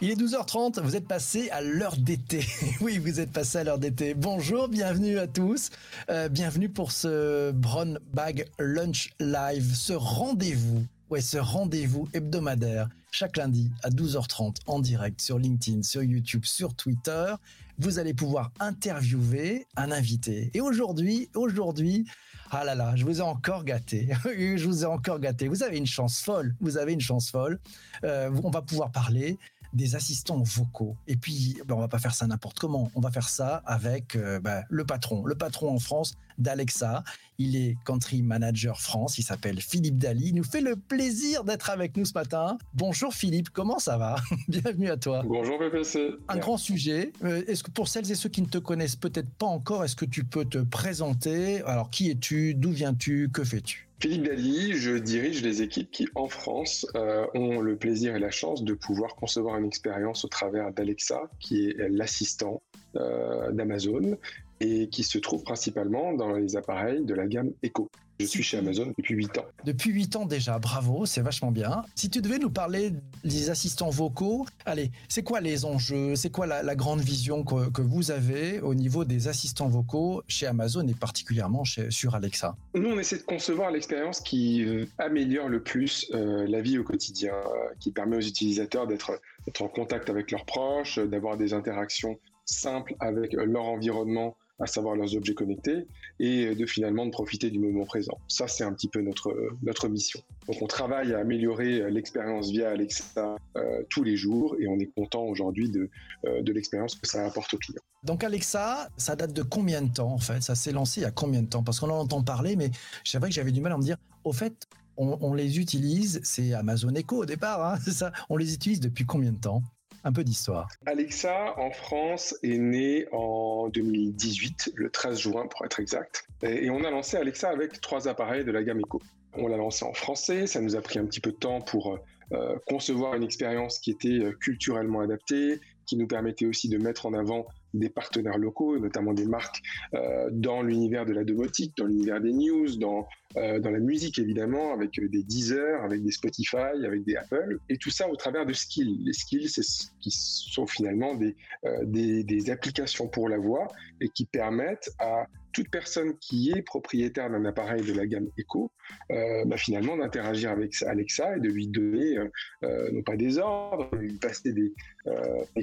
Il est 12h30, vous êtes passé à l'heure d'été. oui, vous êtes passé à l'heure d'été. Bonjour, bienvenue à tous. Euh, bienvenue pour ce Brown Bag Lunch Live, ce rendez-vous. Ouais, ce rendez-vous hebdomadaire chaque lundi à 12h30 en direct sur LinkedIn, sur YouTube, sur Twitter. Vous allez pouvoir interviewer un invité. Et aujourd'hui, aujourd'hui, ah là là, je vous ai encore gâté. je vous ai encore gâté. Vous avez une chance folle. Vous avez une chance folle. Euh, on va pouvoir parler des assistants vocaux. Et puis, ben, on va pas faire ça n'importe comment. On va faire ça avec euh, ben, le patron, le patron en France d'Alexa. Il est country manager France. Il s'appelle Philippe Dali. Il nous fait le plaisir d'être avec nous ce matin. Bonjour Philippe, comment ça va Bienvenue à toi. Bonjour PPC. Un grand sujet. Euh, est-ce que pour celles et ceux qui ne te connaissent peut-être pas encore, est-ce que tu peux te présenter? Alors, qui es-tu? D'où viens-tu? Que fais-tu? Philippe Dali, je dirige les équipes qui, en France, euh, ont le plaisir et la chance de pouvoir concevoir une expérience au travers d'Alexa, qui est l'assistant euh, d'Amazon et qui se trouve principalement dans les appareils de la gamme Echo. Je suis chez Amazon depuis 8 ans. Depuis 8 ans déjà, bravo, c'est vachement bien. Si tu devais nous parler des assistants vocaux, allez, c'est quoi les enjeux C'est quoi la, grande vision que, vous avez au niveau des assistants vocaux chez Amazon et particulièrement chez, sur Alexa? Nous, on essaie de concevoir l'expérience qui euh, améliore le plus euh, la vie au quotidien, euh, qui permet aux utilisateurs d'être en contact avec leurs proches, d'avoir des interactions simples avec leur environnement à savoir leurs objets connectés, et de finalement de profiter du moment présent. Ça, c'est un petit peu notre, notre mission. Donc on travaille à améliorer l'expérience via Alexa euh, tous les jours, et on est content aujourd'hui de, euh, de l'expérience que ça apporte aux clients. Donc Alexa, ça date de combien de temps en fait? Ça s'est lancé il y a combien de temps? Parce qu'on en entend parler, mais c'est vrai que j'avais du mal à me dire, au fait, on, les utilise, c'est Amazon Echo au départ, hein, ça, on les utilise depuis combien de temps? Un peu d'histoire. Alexa, en France, est né en 2018, le 13 juin pour être exact. Et on a lancé Alexa avec trois appareils de la gamme Echo. On l'a lancé en français, ça nous a pris un petit peu de temps pour euh, concevoir une expérience qui était euh, culturellement adaptée, qui nous permettait aussi de mettre en avant des partenaires locaux, notamment des marques euh, dans l'univers de la domotique, dans l'univers des news, dans, euh, dans la musique évidemment, avec des Deezer, avec des Spotify, avec des Apple, et tout ça au travers de skills. Les skills, c'est ce qui sont finalement des, euh, des, applications pour la voix et qui permettent à toute personne qui est propriétaire d'un appareil de la gamme Echo, euh, bah, finalement d'interagir avec Alexa et de lui donner, euh, euh, non pas des ordres, mais lui passer des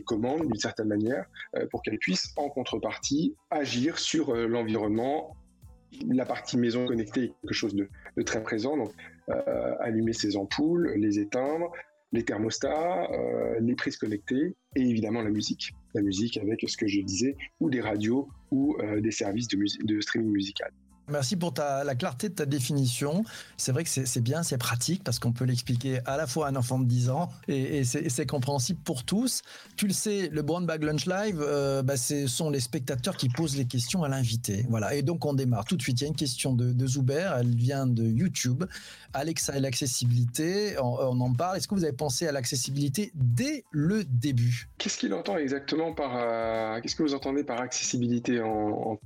commandes d'une certaine manière pour qu'elle puisse en contrepartie agir sur l'environnement. La partie maison connectée est quelque chose de, très présent, donc allumer ses ampoules, les éteindre, les thermostats, euh, les prises connectées et évidemment la musique. La musique avec ce que je disais, ou des radios ou euh, des services de streaming musical. Merci pour ta, la clarté de ta définition. C'est vrai que c'est bien, c'est pratique parce qu'on peut l'expliquer à la fois à un enfant de 10 ans et, et c'est compréhensible pour tous. Tu le sais, le Brown Bag Lunch Live, euh, bah, ce sont les spectateurs qui posent les questions à l'invité. Voilà. Et donc on démarre tout de suite. Il y a une question de, de Zuber, elle vient de YouTube. Alexa et l'accessibilité, on, on, en parle. Est-ce que vous avez pensé à l'accessibilité dès le début? Qu'est-ce qu'il entend exactement par. Euh, qu'est-ce que vous entendez par accessibilité en, en bon,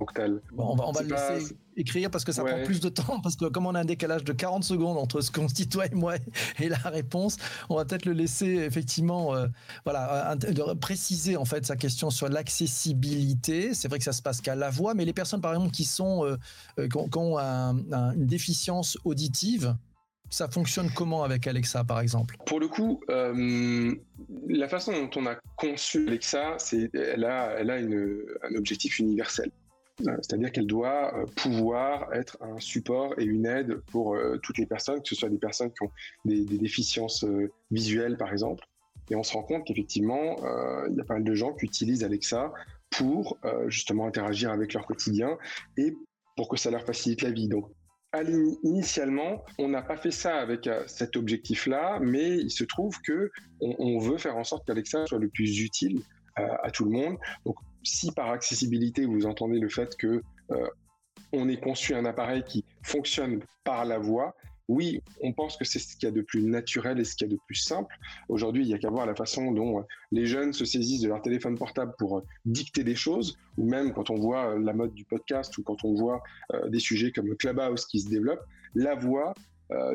On va, on va le laisser écrire parce que ça prend plus de temps, parce que comme on a un décalage de 40 secondes entre ce qu'on se dit toi et moi et la réponse, on va peut-être le laisser effectivement, euh, voilà, de préciser en fait sa question sur l'accessibilité. C'est vrai que ça se passe qu'à la voix, mais les personnes par exemple qui sont euh, euh, qui ont, une déficience auditive, ça fonctionne comment avec Alexa, par exemple? Pour le coup, la façon dont on a conçu Alexa, c'est elle a, elle a une, un objectif universel. Euh, c'est-à-dire qu'elle doit euh, pouvoir être un support et une aide pour euh, toutes les personnes, que ce soit des personnes qui ont des, déficiences visuelles, par exemple. Et on se rend compte qu'effectivement, il y a pas mal de gens qui utilisent Alexa pour justement interagir avec leur quotidien et pour que ça leur facilite la vie. Donc, initialement, on n'a pas fait ça avec cet objectif-là, mais il se trouve que on, veut faire en sorte qu'Alexa soit le plus utile à tout le monde. Si par accessibilité vous entendez le fait que on ait conçu un appareil qui fonctionne par la voix, oui, on pense que c'est ce qu'il y a de plus naturel et ce qu'il y a de plus simple. Aujourd'hui, il y a qu'à voir la façon dont euh, les jeunes se saisissent de leur téléphone portable pour euh, dicter des choses, ou même quand on voit euh, la mode du podcast ou quand on voit des sujets comme le Clubhouse qui se développe, la voix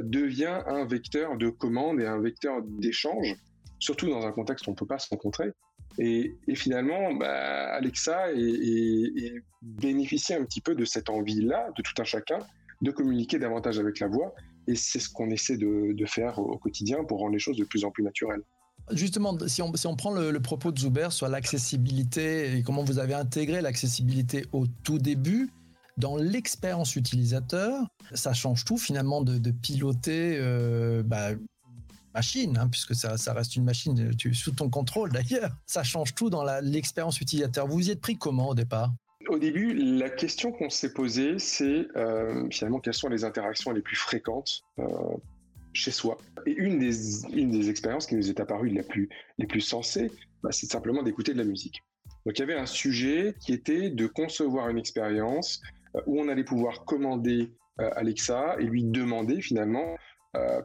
devient un vecteur de commande et un vecteur d'échange, surtout dans un contexte où on ne peut pas se rencontrer. Et, finalement, bah, Alexa bénéficie un petit peu de cette envie-là, de tout un chacun, de communiquer davantage avec la voix et c'est ce qu'on essaie de, faire au quotidien pour rendre les choses de plus en plus naturelles. Justement, si on, si on prend le, propos de Zuber sur l'accessibilité et comment vous avez intégré l'accessibilité au tout début, dans l'expérience utilisateur, ça change tout finalement de, piloter euh, bah, machine, hein, puisque ça, reste une machine sous ton contrôle d'ailleurs. Ça change tout dans l'expérience utilisateur. Vous y êtes pris comment au départ? Au début, la question qu'on s'est posée, c'est euh, finalement quelles sont les interactions les plus fréquentes euh, chez soi? Et une des, une des expériences qui nous est apparue la plus, les plus sensées, bah, c'est simplement d'écouter de la musique. Donc il y avait un sujet qui était de concevoir une expérience euh, où on allait pouvoir commander Alexa et lui demander finalement,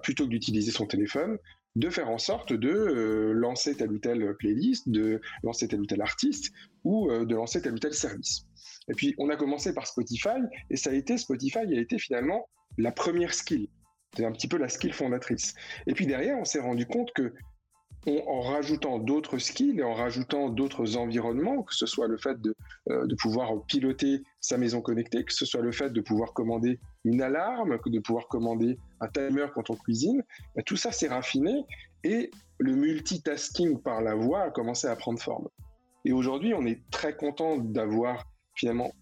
plutôt que d'utiliser son téléphone, de faire en sorte de lancer telle ou telle playlist, de lancer tel ou tel artiste ou de lancer tel ou tel service. Et puis, on a commencé par Spotify, et ça a été, Spotify a été finalement la première skill. C'est un petit peu la skill fondatrice. Et puis derrière, on s'est rendu compte que en rajoutant d'autres skills et en rajoutant d'autres environnements, que ce soit le fait de, euh, pouvoir piloter sa maison connectée, que ce soit le fait de pouvoir commander une alarme, que de pouvoir commander un timer quand on cuisine, bah, tout ça s'est raffiné et le multitasking par la voix a commencé à prendre forme. Et aujourd'hui, on est très content d'avoir finalement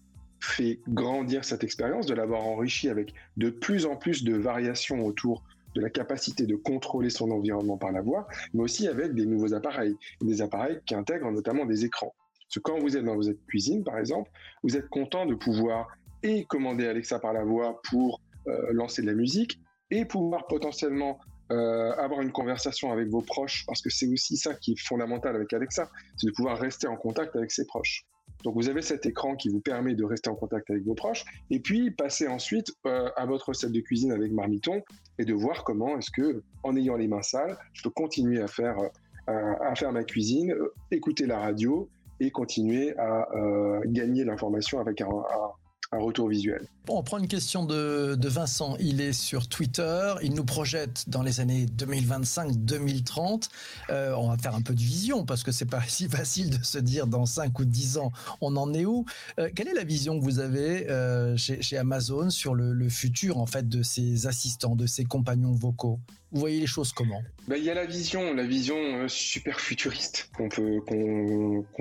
fait grandir cette expérience, de l'avoir enrichi avec de plus en plus de variations autour de la capacité de contrôler son environnement par la voix, mais aussi avec des nouveaux appareils, des appareils qui intègrent notamment des écrans. Parce que quand vous êtes dans votre cuisine, par exemple, vous êtes content de pouvoir et commander Alexa par la voix pour euh, lancer de la musique, et pouvoir potentiellement euh, avoir une conversation avec vos proches, parce que c'est aussi ça qui est fondamental avec Alexa, c'est de pouvoir rester en contact avec ses proches. Donc vous avez cet écran qui vous permet de rester en contact avec vos proches et puis passer ensuite euh, à votre recette de cuisine avec Marmiton et de voir comment est-ce que en ayant les mains sales, je peux continuer à faire euh, à faire ma cuisine, euh, écouter la radio et continuer à gagner l'information avec un, un retour visuel. On prend une question de, Vincent. Il est sur Twitter. Il nous projette dans les années 2025-2030. Euh, on va faire un peu de vision parce que c'est pas si facile de se dire dans 5 ou 10 ans on en est où. Euh, quelle est la vision que vous avez euh, chez, Amazon sur le, le, futur en fait de ces assistants, de ces compagnons vocaux? Vous voyez les choses comment? Bah, Il y a la vision, la vision euh, super futuriste qu'on peut,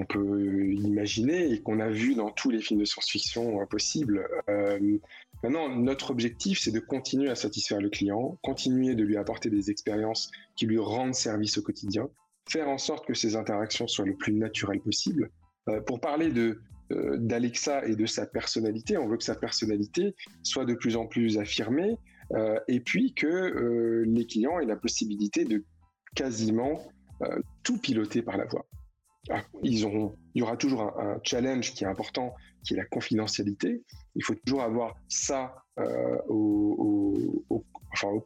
peut imaginer et qu'on a vu dans tous les films de science-fiction euh, possibles. Euh, maintenant, notre objectif, c'est de continuer à satisfaire le client, continuer de lui apporter des expériences qui lui rendent service au quotidien, faire en sorte que ces interactions soient le plus naturelles possible. pour parler de, d'Alexa et de sa personnalité, on veut que sa personnalité soit de plus en plus affirmée, euh, et puis que euh, les clients aient la possibilité de quasiment euh, tout piloter par la voix. Ah, il y aura toujours un, challenge qui est important, qui est la confidentialité. Il faut toujours avoir ça au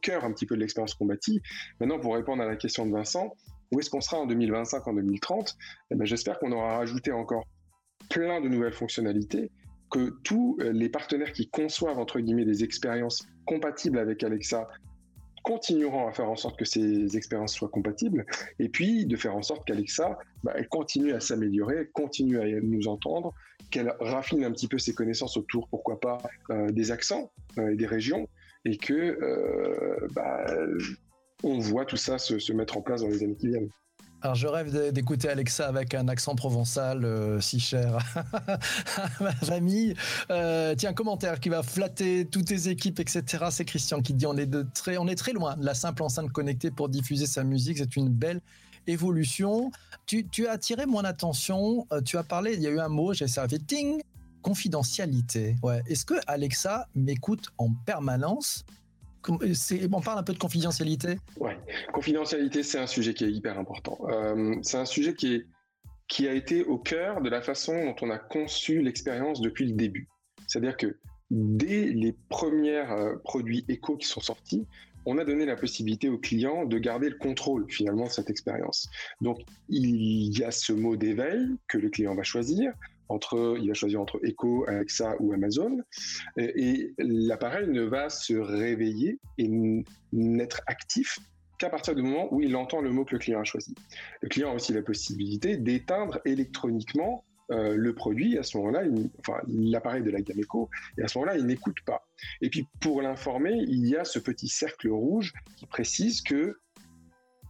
cœur un petit peu de l'expérience qu'on bâtit. Maintenant, pour répondre à la question de Vincent, où est-ce qu'on sera en 2025, en 2030 eh ben, J'espère qu'on aura rajouté encore plein de nouvelles fonctionnalités que tous euh, les partenaires qui conçoivent entre guillemets des expériences compatibles avec Alexa continueront à faire en sorte que ces expériences soient compatibles et puis de faire en sorte qu'Alexa bah, elle continue à s'améliorer, continue à nous entendre, qu'elle raffine un petit peu ses connaissances autour, pourquoi pas, euh, des accents euh, et des régions et que bah, on voit tout ça se, se mettre en place dans les années qui viennent. Alors je rêve d'écouter Alexa avec un accent provençal euh, si cher à ma famille. Euh, tiens, commentaire qui va flatter toutes tes équipes, etc. C'est Christian qui dit on est, de très, on est très loin de la simple enceinte connectée pour diffuser sa musique. C'est une belle évolution. Tu, as attiré mon attention. Euh, tu as parlé, il y a eu un mot, j'ai servi ting, confidentialité. Ouais. Est-ce que Alexa m'écoute en permanence? On parle un peu de confidentialité? Ouais, confidentialité, c'est un sujet qui est hyper important. Euh, c'est un sujet qui est, qui a été au cœur de la façon dont on a conçu l'expérience depuis le début. C'est-à-dire que dès les premiers euh, produits éco qui sont sortis, on a donné la possibilité au client de garder le contrôle finalement de cette expérience. Donc il y a ce mot d'éveil que le client va choisir. Entre, il va choisir entre Echo, Alexa ou Amazon, et, l'appareil ne va se réveiller et n'être actif qu'à partir du moment où il entend le mot que le client a choisi. Le client a aussi la possibilité d'éteindre électroniquement euh, le produit, à ce moment-là, enfin, l'appareil de la gamme Echo, et à ce moment-là, il n'écoute pas. Et puis, pour l'informer, il y a ce petit cercle rouge qui précise que,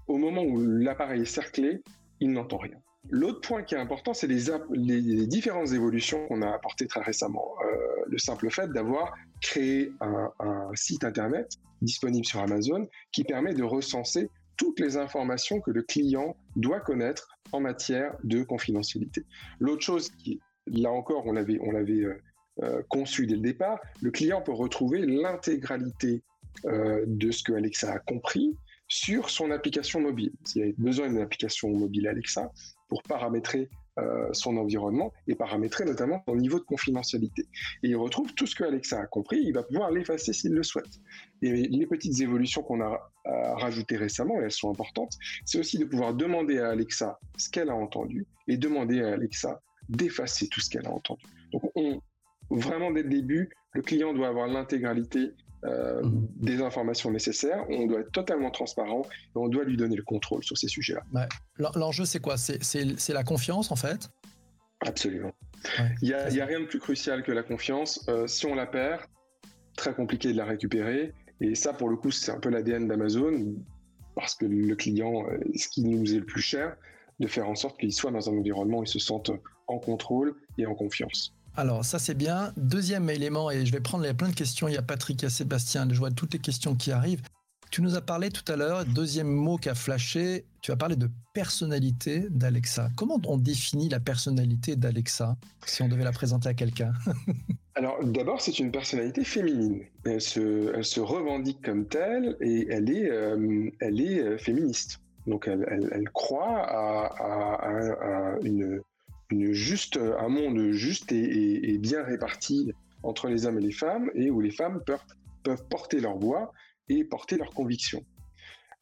au moment où l'appareil est cerclé, il n'entend rien. L'autre point qui est important, c'est les, différentes évolutions qu'on a apportées très récemment. Euh, le simple fait d'avoir créé un, site internet disponible sur Amazon qui permet de recenser toutes les informations que le client doit connaître en matière de confidentialité. L'autre chose qui, là encore, on l'avait, euh, euh, conçu dès le départ, le client peut retrouver l'intégralité de ce que Alexa a compris sur son application mobile. S'il a besoin d'une application mobile Alexa pour paramétrer euh, son environnement et paramétrer notamment son niveau de confidentialité. Et il retrouve tout ce que Alexa a compris, il va pouvoir l'effacer s'il le souhaite. Et les petites évolutions qu'on a rajoutées récemment, et elles sont importantes, c'est aussi de pouvoir demander à Alexa ce qu'elle a entendu et demander à Alexa d'effacer tout ce qu'elle a entendu. Donc on, vraiment dès le début, le client doit avoir l'intégralité euh, mhm. des informations nécessaires, on doit être totalement transparent et on doit lui donner le contrôle sur ces sujets-là. L'enjeu, c'est quoi? C'est la confiance, en fait? Absolument. Il n'y a, rien de plus crucial que la confiance. Euh, si on la perd, très compliqué de la récupérer. Et ça, pour le coup, c'est un peu l'ADN d'Amazon, parce que le client, euh, ce qui nous est le plus cher, de faire en sorte qu'il soit dans un environnement où il se sente en contrôle et en confiance. Alors ça c'est bien. Deuxième élément, et je vais prendre plein de questions, il y a Patrick, il y a Sébastien, je vois toutes les questions qui arrivent. Tu nous as parlé tout à l'heure, deuxième mot qui a flashé, tu as parlé de personnalité d'Alexa. Comment on définit la personnalité d'Alexa si on devait la présenter à quelqu'un? Alors d'abord, c'est une personnalité féminine. Elle se, revendique comme telle et elle est, euh, elle est euh, féministe. Donc elle, croit à une, juste, un monde juste et, bien réparti entre les hommes et les femmes, et où les femmes peuvent, peuvent porter leur voix et porter leurs convictions.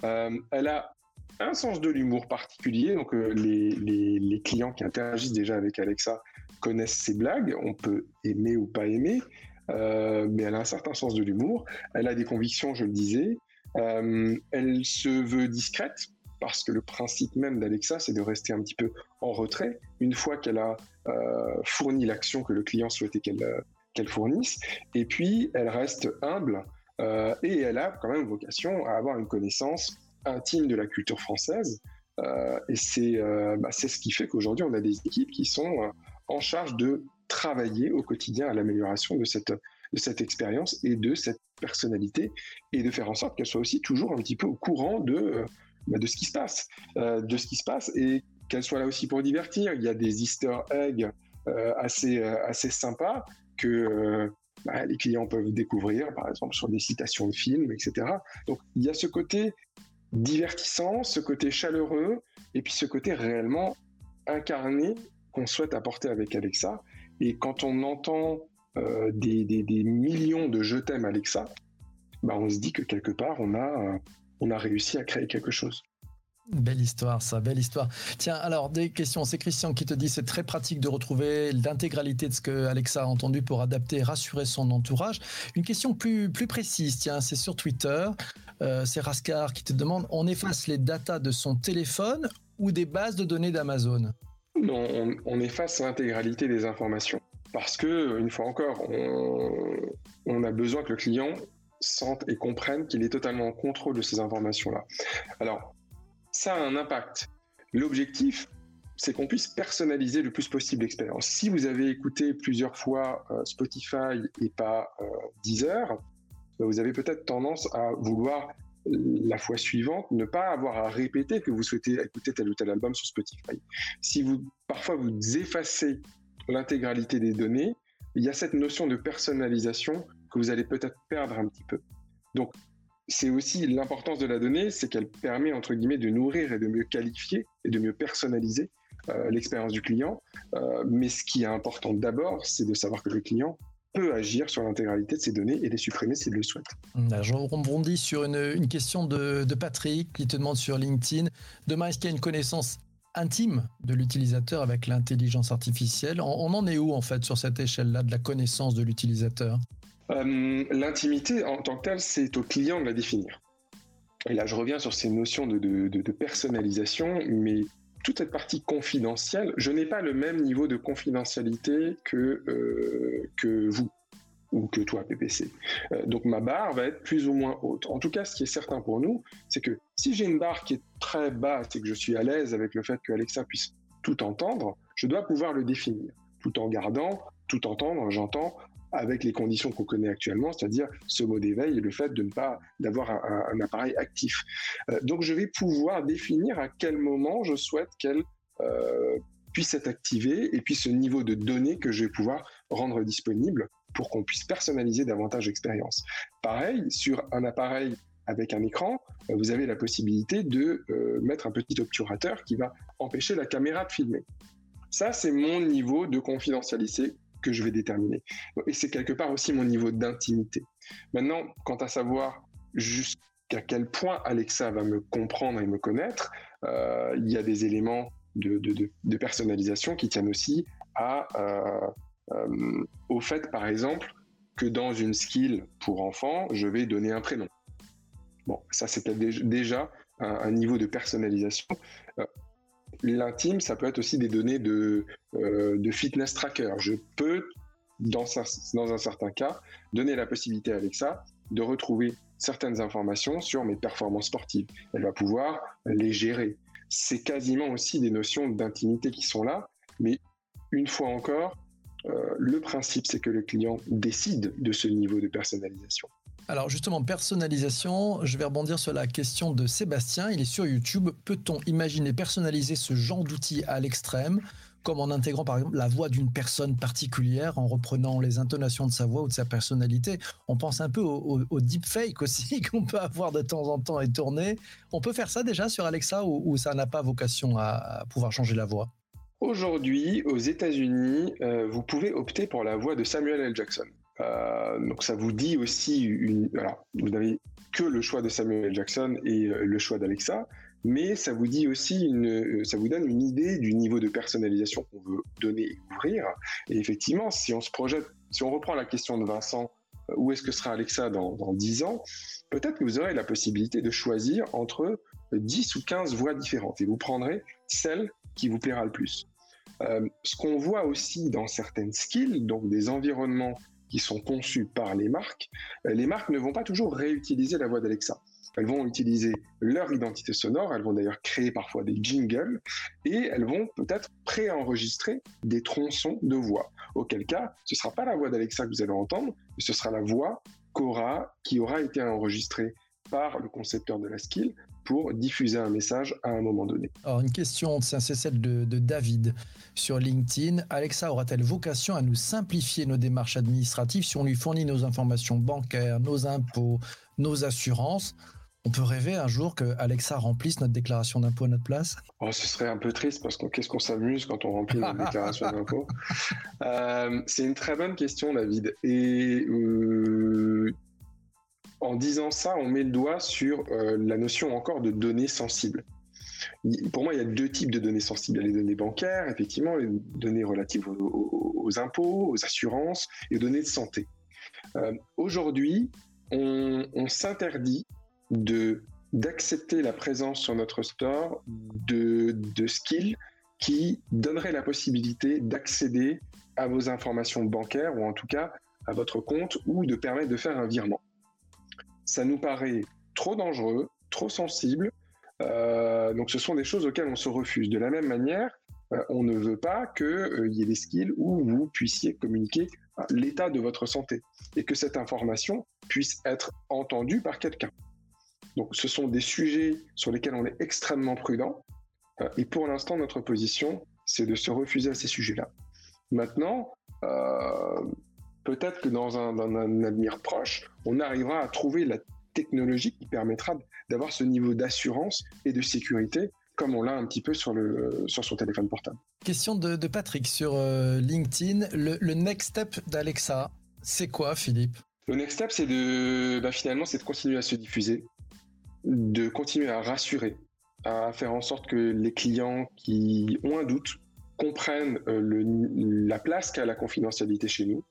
Euh, elle a un sens de l'humour particulier, donc euh, les, clients qui interagissent déjà avec Alexa connaissent ses blagues, on peut aimer ou pas aimer, euh, mais elle a un certain sens de l'humour, elle a des convictions, je le disais, elle se veut discrète, parce que le principe même d'Alexa, c'est de rester un petit peu en retrait une fois qu'elle a euh, fourni l'action que le client souhaitait qu'elle euh, fournisse. Et puis, elle reste humble euh, et elle a quand même vocation à avoir une connaissance intime de la culture française. et c'est bah, ce qui fait qu'aujourd'hui, on a des équipes qui sont en charge de travailler au quotidien à l'amélioration de cette, de cette expérience et de cette personnalité et de faire en sorte qu'elle soit aussi toujours un petit peu au courant de de ce qui se passe, euh, de ce qui se passe et qu'elle soit là aussi pour divertir. Il y a des Easter eggs euh, assez euh, assez sympas que bah, les clients peuvent découvrir, par exemple sur des citations de films, etc. Donc il y a ce côté divertissant, ce côté chaleureux, et puis ce côté réellement incarné qu'on souhaite apporter avec Alexa. Et quand on entend des, des, millions de je t'aime Alexa, bah on se dit que quelque part on a on a réussi à créer quelque chose. Belle histoire, ça, belle histoire. Tiens, alors des questions. C'est Christian qui te dit c'est très pratique de retrouver l'intégralité de ce que Alexa a entendu pour adapter et rassurer son entourage. Une question plus, plus précise, tiens, c'est sur Twitter. Euh, c'est Rascar qui te demande on efface les datas de son téléphone ou des bases de données d'Amazon? Non, on, efface l'intégralité des informations. Parce que, une fois encore, on a besoin que le client sentent et comprennent qu'il est totalement en contrôle de ces informations-là. Alors, ça a un impact. L'objectif, c'est qu'on puisse personnaliser le plus possible l'expérience. Si vous avez écouté plusieurs fois euh, Spotify et pas euh, Deezer, bah, vous avez peut-être tendance à vouloir la fois suivante ne pas avoir à répéter que vous souhaitez écouter tel ou tel album sur Spotify. Si vous parfois vous effacez l'intégralité des données, il y a cette notion de personnalisation que vous allez peut-être perdre un petit peu. Donc, c'est aussi l'importance de la donnée, c'est qu'elle permet, entre guillemets, de nourrir et de mieux qualifier et de mieux personnaliser l'expérience du client. mais ce qui est important d'abord, c'est de savoir que le client peut agir sur l'intégralité de ces données et les supprimer s'il le souhaite. Je rebondis sur une, question de, Patrick qui te demande sur LinkedIn. Demain, est-ce qu'il y a une connaissance intime de l'utilisateur avec l'intelligence artificielle? On, en est où en fait sur cette échelle-là de la connaissance de l'utilisateur? Euh, L'intimité en tant que telle, c'est au client de la définir. Et là, je reviens sur ces notions de, personnalisation, mais toute cette partie confidentielle, je n'ai pas le même niveau de confidentialité que, euh, vous ou que toi, PPC. Euh, donc ma barre va être plus ou moins haute. En tout cas, ce qui est certain pour nous, c'est que si j'ai une barre qui est très basse et que je suis à l'aise avec le fait que Alexa puisse tout entendre, je dois pouvoir le définir, tout en gardant, tout entendre, j'entends, avec les conditions qu'on connaît actuellement, c'est-à-dire ce mot d'éveil et le fait de ne pas d'avoir un, appareil actif. Euh, donc je vais pouvoir définir à quel moment je souhaite qu'elle euh, puisse être activée et puis ce niveau de données que je vais pouvoir rendre disponible pour qu'on puisse personnaliser davantage l'expérience. Pareil, sur un appareil avec un écran, euh, vous avez la possibilité de mettre un petit obturateur qui va empêcher la caméra de filmer. Ça, c'est mon niveau de confidentialité que je vais déterminer. Et c'est quelque part aussi mon niveau d'intimité. Maintenant, quant à savoir jusqu'à quel point Alexa va me comprendre et me connaître, euh, il y a des éléments de, personnalisation qui tiennent aussi à euh, au fait, par exemple, que dans une skill pour enfants, je vais donner un prénom. Bon, ça c'était déjà un, niveau de personnalisation. L'intime, ça peut être aussi des données de, euh, fitness tracker. Je peux, dans, dans un certain cas, donner la possibilité avec ça de retrouver certaines informations sur mes performances sportives. Elle va pouvoir les gérer. C'est quasiment aussi des notions d'intimité qui sont là, mais une fois encore, euh, le principe, c'est que le client décide de ce niveau de personnalisation. Alors justement, personnalisation, je vais rebondir sur la question de Sébastien. Il est sur YouTube. Peut-on imaginer personnaliser ce genre d'outil à l'extrême, comme en intégrant par exemple la voix d'une personne particulière, en reprenant les intonations de sa voix ou de sa personnalité? On pense un peu au, deepfake aussi qu'on peut avoir de temps en temps et tourner. On peut faire ça déjà sur Alexa ou, ça n'a pas vocation à pouvoir changer la voix? Aujourd'hui, aux États-Unis, euh, vous pouvez opter pour la voix de Samuel L. Jackson. Euh, donc ça vous dit aussi. Alors, vous n'avez que le choix de Samuel. Jackson et euh, le choix d'Alexa, mais ça vous dit aussi une, ça vous donne une idée du niveau de personnalisation qu'on veut donner et ouvrir. Et effectivement, si on se projette, si on reprend la question de Vincent, où est-ce que sera Alexa dans, dans 10 ans Peut-être que vous aurez la possibilité de choisir entre 10 ou 15 voix différentes et vous prendrez celle qui vous plaira le plus. Euh, ce qu'on voit aussi dans certaines skills, donc des environnements qui sont conçus par les marques, euh, les marques ne vont pas toujours réutiliser la voix d'Alexa. Elles vont utiliser leur identité sonore, elles vont d'ailleurs créer parfois des jingles et elles vont peut-être préenregistrer des tronçons de voix. Auquel cas, ce ne sera pas la voix d'Alexa que vous allez entendre, mais ce sera la voix qu'aura, qui aura été enregistrée par le concepteur de la skill pour diffuser un message à un moment donné. Alors une question, c'est celle de, de, David sur LinkedIn. Alexa aura-t-elle vocation à nous simplifier nos démarches administratives si on lui fournit nos informations bancaires, nos impôts, nos assurances? On peut rêver un jour que Alexa remplisse notre déclaration d'impôt à notre place? Oh, Ce serait un peu triste parce que qu'est-ce qu'on s'amuse quand on remplit notre déclaration d'impôt? Euh, C'est une très bonne question, David. Et euh, en disant ça, on met le doigt sur euh, la notion encore de données sensibles. Pour moi, il y a deux types de données sensibles. Il y a les données bancaires, effectivement, les données relatives aux, impôts, aux assurances et aux données de santé. Euh, aujourd'hui, on, s'interdit de d'accepter la présence sur notre store de, de skills qui donneraient la possibilité d'accéder à vos informations bancaires ou en tout cas à votre compte ou de permettre de faire un virement ça nous paraît trop dangereux, trop sensible. Euh, donc ce sont des choses auxquelles on se refuse. De la même manière, euh, on ne veut pas qu'il euh, y ait des skills où vous puissiez communiquer l'état de votre santé et que cette information puisse être entendue par quelqu'un. Donc ce sont des sujets sur lesquels on est extrêmement prudent et pour l'instant notre position c'est de se refuser à ces sujets-là. Maintenant, peut-être que dans un, avenir proche, on arrivera à trouver la technologie qui permettra d'avoir ce niveau d'assurance et de sécurité comme on l'a un petit peu sur, le, sur son téléphone portable. Question de, Patrick sur LinkedIn. Le, next step d'Alexa, c'est quoi, Philippe? Le next step, c'est de bah, finalement, c'est de continuer à se diffuser, de continuer à rassurer, à faire en sorte que les clients qui ont un doute comprennent la place qu'a la confidentialité chez nous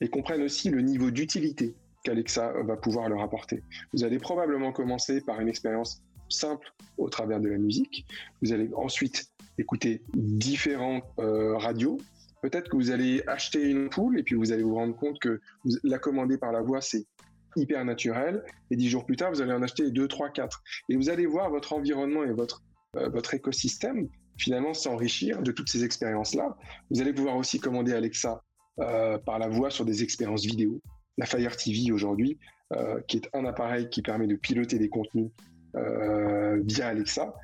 et comprennent aussi le niveau d'utilité qu'Alexa va pouvoir leur apporter. Vous allez probablement commencer par une expérience simple au travers de la musique. Vous allez ensuite écouter différentes euh, radios. Peut-être que vous allez acheter une ampoule et puis vous allez vous rendre compte que la commander par la voix, c'est hyper naturel. Et dix jours plus tard, vous allez en acheter deux, trois, quatre. Et vous allez voir votre environnement et votre, euh, votre écosystème finalement s'enrichir de toutes ces expériences-là. Vous allez pouvoir aussi commander Alexa euh, par la voix sur des expériences vidéo. La Fire TV aujourd'hui, euh, qui est un appareil qui permet de piloter des contenus euh, via Alexa,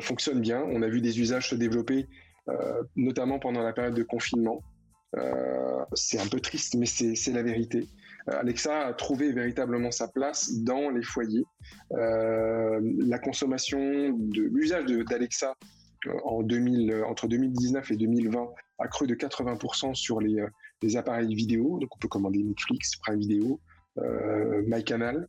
fonctionne bien. On a vu des usages se développer, notamment pendant la période de confinement. c'est un peu triste, mais c'est la vérité. Alexa a trouvé véritablement sa place dans les foyers. la consommation de l'usage d'Alexa en 2000, entre 2019 et 2020 a cru de 80% sur les, des appareils vidéo. Donc on peut commander Netflix, Prime Video, euh, MyCanal.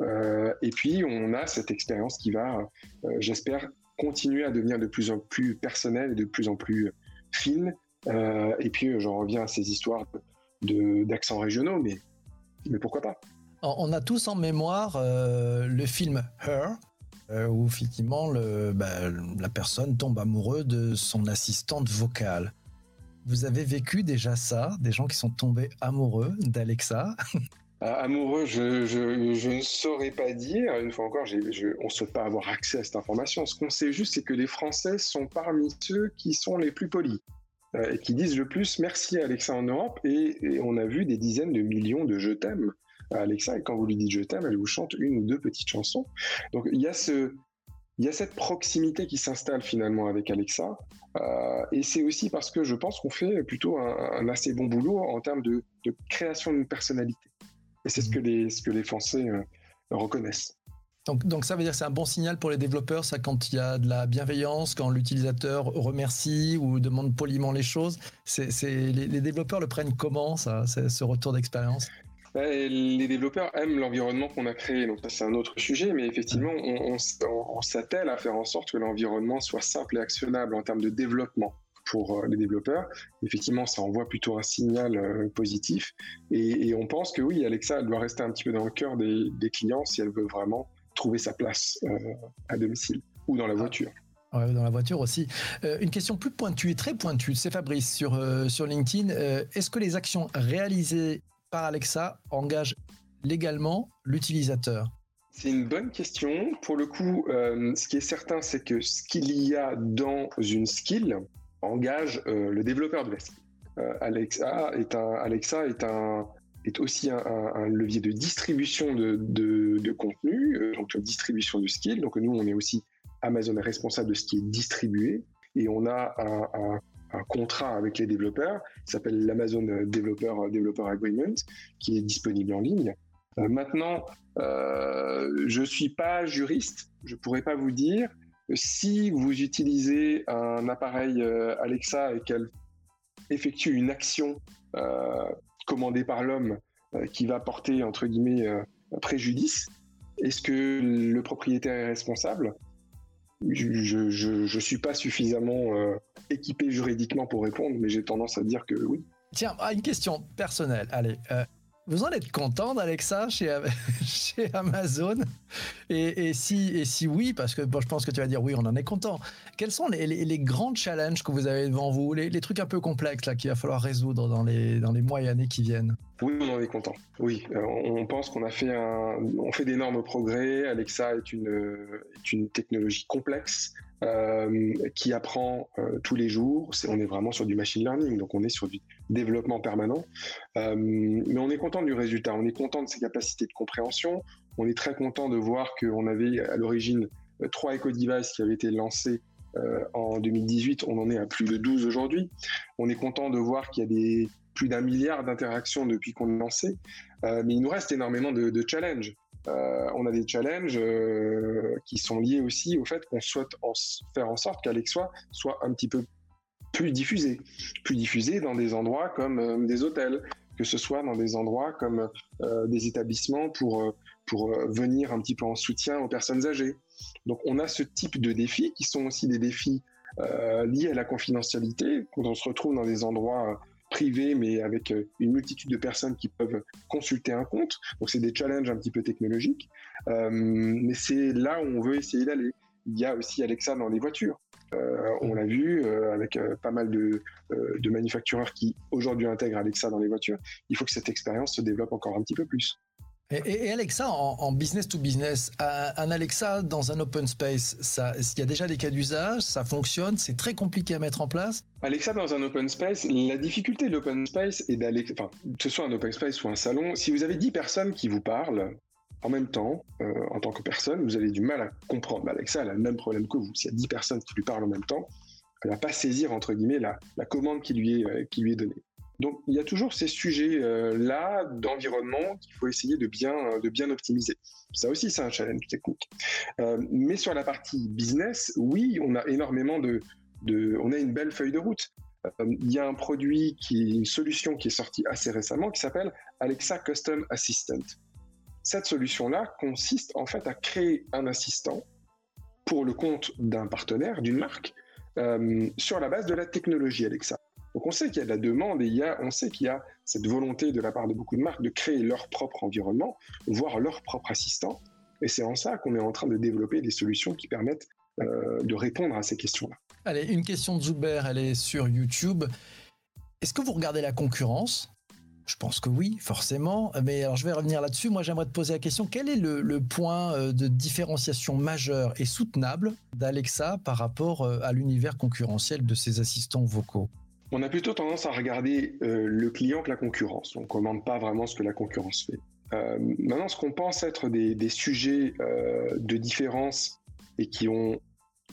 Euh, et puis on a cette expérience qui va, euh, j'espère, continuer à devenir de plus en plus personnelle et de plus en plus fine. et puis j'en reviens à ces histoires d'accents régionaux, mais, mais pourquoi pas? On a tous en mémoire le film Her, où effectivement bah, la personne tombe amoureuse de son assistante vocale. Vous avez vécu déjà ça, des gens qui sont tombés amoureux d'Alexa? Ah, Amoureux, je, ne saurais pas dire. Une fois encore, on ne souhaite pas avoir accès à cette information. Ce qu'on sait juste, c'est que les Français sont parmi ceux qui sont les plus polis euh, et qui disent le plus merci à Alexa en Europe. Et, et, on a vu des dizaines de millions de je t'aime à Alexa. Et quand vous lui dites je t'aime, elle vous chante une ou deux petites chansons. Donc il y a ce, il y a cette proximité qui s'installe finalement avec Alexa. Euh, et c'est aussi parce que je pense qu'on fait plutôt un, assez bon boulot en termes de, création d'une personnalité. Et c'est ce que les, ce que les Français euh, reconnaissent. Donc, donc, ça veut dire que c'est un bon signal pour les développeurs, ça quand il y a de la bienveillance, quand l'utilisateur remercie ou demande poliment les choses. C'est, les, les, développeurs le prennent comment, ça, ce retour d'expérience? Les développeurs aiment l'environnement qu'on a créé, donc c'est un autre sujet, mais effectivement on, s'attelle à faire en sorte que l'environnement soit simple et actionnable en termes de développement pour euh, les développeurs. Effectivement, ça envoie plutôt un signal euh, positif. Et, on pense que oui, Alexa, elle doit rester un petit peu dans le cœur des, clients si elle veut vraiment trouver sa place euh, à domicile ou dans la ah. voiture. dans la voiture aussi. une question plus pointue et très pointue, c'est Fabrice sur LinkedIn. Est-ce que les actions réalisées Alexa engage légalement l'utilisateur c'est une bonne question. Pour le coup, euh, ce qui est certain, c'est que ce qu'il y a dans une skill engage euh, le développeur de la skill. Euh, Alexa est un, Alexa est un est aussi un, levier de distribution de, de, contenu, donc de distribution de skill. Donc nous, on est aussi Amazon est responsable de ce qui est distribué et on a un, un contrat avec les développeurs, qui s'appelle l'Amazon Developer, Developer Agreement, qui est disponible en ligne. Euh, maintenant, euh, je ne suis pas juriste, je ne pourrais pas vous dire si vous utilisez un appareil euh, Alexa et qu'elle effectue une action commandée par l'homme qui va porter, entre guillemets, préjudice, est-ce que le propriétaire est responsable? Je ne suis pas suffisamment euh, équipé juridiquement pour répondre, mais j'ai tendance à dire que oui. Tiens, ah, une question personnelle. Allez, euh, vous en êtes content d'Alexa chez, chez Amazon? Et, si, et si oui, parce que je pense que tu vas dire oui, on en est content. Quels sont les, les, grands challenges que vous avez devant vous, les, trucs un peu complexes qu'il va falloir résoudre dans les, dans les mois et années qui viennent Oui, on en est content. Oui, euh, on pense qu'on a fait, fait d'énormes progrès. Alexa est une, est une technologie complexe. Euh, qui apprend euh, tous les jours. on est vraiment sur du machine learning, donc on est sur du développement permanent. Euh, mais on est content du résultat, on est content de ses capacités de compréhension. On est très content de voir qu'on avait à l'origine trois eco-devices qui avaient été lancés en 2018. On en est à plus de 12 aujourd'hui. On est content de voir qu'il y a plus d'un milliard d'interactions depuis qu'on a lancé. mais il nous reste énormément de challenges. On a des challenges qui sont liés aussi au fait qu'on souhaite faire en sorte qu'Alexa soit un petit peu plus diffusé, plus diffusé dans des endroits comme des hôtels, que ce soit dans des endroits comme des établissements pour pour venir un petit peu en soutien aux personnes âgées. Donc on a ce type de défis qui sont aussi des défis euh, liés à la confidentialité, quand on se retrouve dans des endroits euh, privés, mais avec euh, une multitude de personnes qui peuvent consulter un compte. Donc c'est des challenges un petit peu technologiques, mais c'est là où on veut essayer d'aller. Il y a aussi Alexa dans les voitures. on l'a vu avec pas mal de, de manufactureurs qui aujourd'hui intègrent Alexa dans les voitures. Il faut que cette expérience se développe encore un petit peu plus. Et, Alexa, en, business to business, un Alexa dans un open space, il y a déjà des cas d'usage, ça fonctionne, c'est très compliqué à mettre en place? Alexa dans un open space, la difficulté de l'open space est enfin, que ce soit un open space ou un salon, si vous avez 10 personnes qui vous parlent en même temps, euh, en tant que personne, vous avez du mal à comprendre. Alexa elle a le même problème que vous. S'il y a 10 personnes qui lui parlent en même temps, elle va pas saisir, entre guillemets, la, la commande qui lui est, euh, qui lui est donnée. Donc il y a toujours ces sujets-là euh, d'environnement qu'il faut essayer de bien, euh, de bien optimiser. Ça aussi, c'est un challenge technique. Euh, mais sur la partie business, oui, on a énormément de, on a une belle feuille de route. il y a un produit une solution qui est sortie assez récemment qui s'appelle Alexa Custom Assistant. Cette solution-là consiste en fait à créer un assistant pour le compte d'un partenaire, d'une marque, sur la base de la technologie Alexa. Donc on sait qu'il y a de la demande et on sait qu'il y a cette volonté de la part de beaucoup de marques de créer leur propre environnement, voire leur propre assistant. Et c'est en ça qu'on est en train de développer des solutions qui permettent euh, de répondre à ces questions-là. Allez, une question de Zuber, elle est sur YouTube. Est-ce que vous regardez la concurrence? Je pense que oui, forcément. Mais alors, je vais revenir là-dessus. Moi, j'aimerais te poser la question quel est le, point euh, de différenciation majeur et soutenable d'Alexa par rapport euh, à l'univers concurrentiel de ses assistants vocaux? On a plutôt tendance à regarder euh, le client que la concurrence. On ne commande pas vraiment ce que la concurrence fait. Euh, maintenant, ce qu'on pense être des, sujets euh, de différence et qui, ont,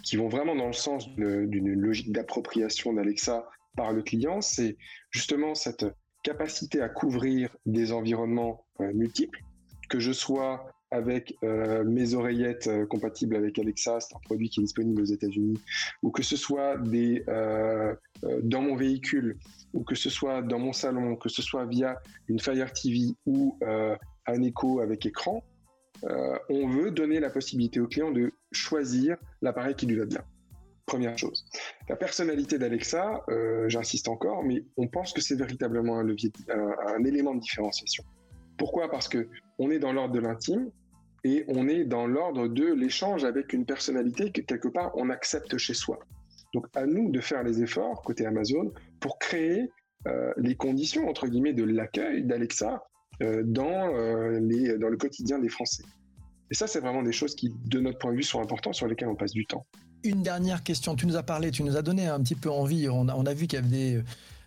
qui vont vraiment dans le sens d'une logique d'appropriation d'Alexa par le client, c'est justement cette capacité à couvrir des environnements multiples, que je sois avec euh, mes oreillettes euh, compatibles avec Alexa, c'est un produit qui est disponible aux États-Unis, ou que ce soit euh, dans mon véhicule, ou que ce soit dans mon salon, que ce soit via une Fire TV ou un écho avec écran, on veut donner la possibilité au client de choisir l'appareil qui lui va bien. Première chose. La personnalité d'Alexa, j'insiste encore, mais on pense que c'est véritablement un levier, un, élément de différenciation. Pourquoi? Parce que on est dans l'ordre de l'intime, et on est dans l'ordre de l'échange avec une personnalité que quelque part on accepte chez soi. Donc à nous de faire les efforts côté Amazon pour créer euh, les conditions entre guillemets de l'accueil d'Alexa euh, dans, euh, les, dans le quotidien des Français. Et ça, c'est vraiment des choses qui, de notre point de vue, sont importantes sur lesquelles on passe du temps. Une dernière question. Tu nous as parlé, tu nous as donné un petit peu envie. On a, on a vu qu'il y avait des,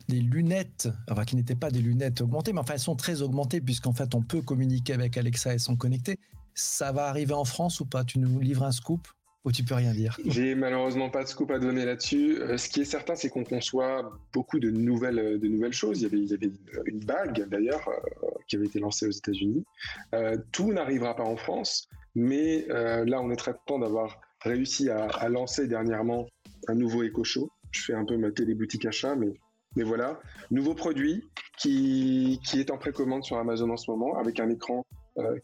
des lunettes, enfin qui n'étaient pas des lunettes augmentées, mais enfin elles sont très augmentées puisqu'en fait on peut communiquer avec Alexa et sont connectés. Ça va arriver en France ou pas? Tu nous livres un scoop ou tu peux rien dire? J'ai malheureusement pas de scoop à donner là-dessus. Euh, ce qui est certain, c'est qu'on conçoit beaucoup de nouvelles, euh, de nouvelles choses. Il y avait, une bague d'ailleurs euh, qui avait été lancée aux États-Unis. tout n'arrivera pas en France, mais là, on est très content d'avoir réussi à, lancer dernièrement un nouveau Eco Show. Je fais un peu ma téléboutique achat, mais mais voilà, nouveau produit qui, qui est en précommande sur Amazon en ce moment avec un écran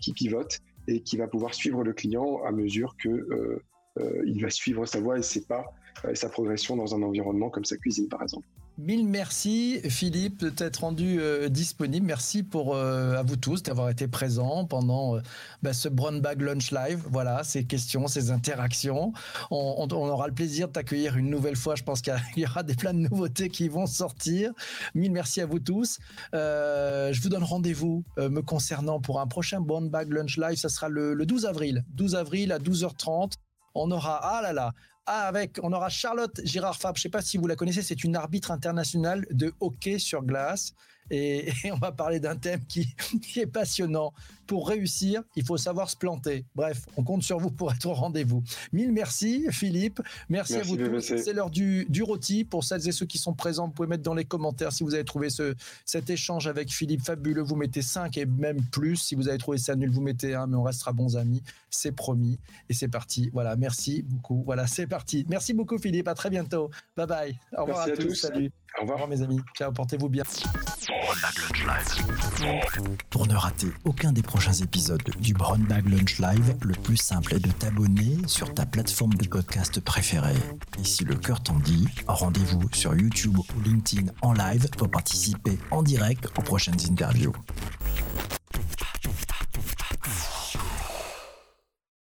qui pivote et qui va pouvoir suivre le client à mesure que euh, euh, va suivre sa voie et ses pas et sa progression dans un environnement comme sa cuisine par exemple. Mille merci Philippe de t'être rendu euh, disponible. Merci pour euh, à vous tous d'avoir été présents pendant euh, bah, ce Brown Bag Lunch Live. Voilà, ces questions, ces interactions. On, aura le plaisir de t'accueillir une nouvelle fois. Je pense qu'il y aura des plein de nouveautés qui vont sortir. Mille merci à vous tous. je vous donne rendez-vous me concernant pour un prochain Brown Bag Lunch Live. Ça sera le, le 12 avril. 12 avril à 12h30 on aura, ah là là, avec, on aura Charlotte Girard-Fab. Je ne sais pas si vous la connaissez, c'est une arbitre internationale de hockey sur glace et, on va parler d'un thème qui, est passionnant. Pour réussir, il faut savoir se planter. Bref, on compte sur vous pour être au rendez-vous. Mille merci, Philippe. Merci, à vous tous. C'est l'heure du, du rôti. Pour celles et ceux qui sont présents, vous pouvez mettre dans les commentaires si vous avez trouvé ce, cet échange avec Philippe fabuleux. Vous mettez 5 et même plus. Si vous avez trouvé ça nul, vous mettez 1, mais on restera bons amis. C'est promis. Et c'est parti. Voilà, merci beaucoup. Voilà, c'est parti. Merci beaucoup, Philippe. À très bientôt. Bye bye. Au revoir à, tous. Salut. Au revoir, mes amis. Ciao, portez-vous bien. Pour ne rater aucun des prochains épisodes du Brown Bag Lunch Live, le plus simple est de t'abonner sur ta plateforme de podcast préférée. Et si le cœur t'en dit, rendez-vous sur YouTube ou LinkedIn en live pour participer en direct aux prochaines interviews.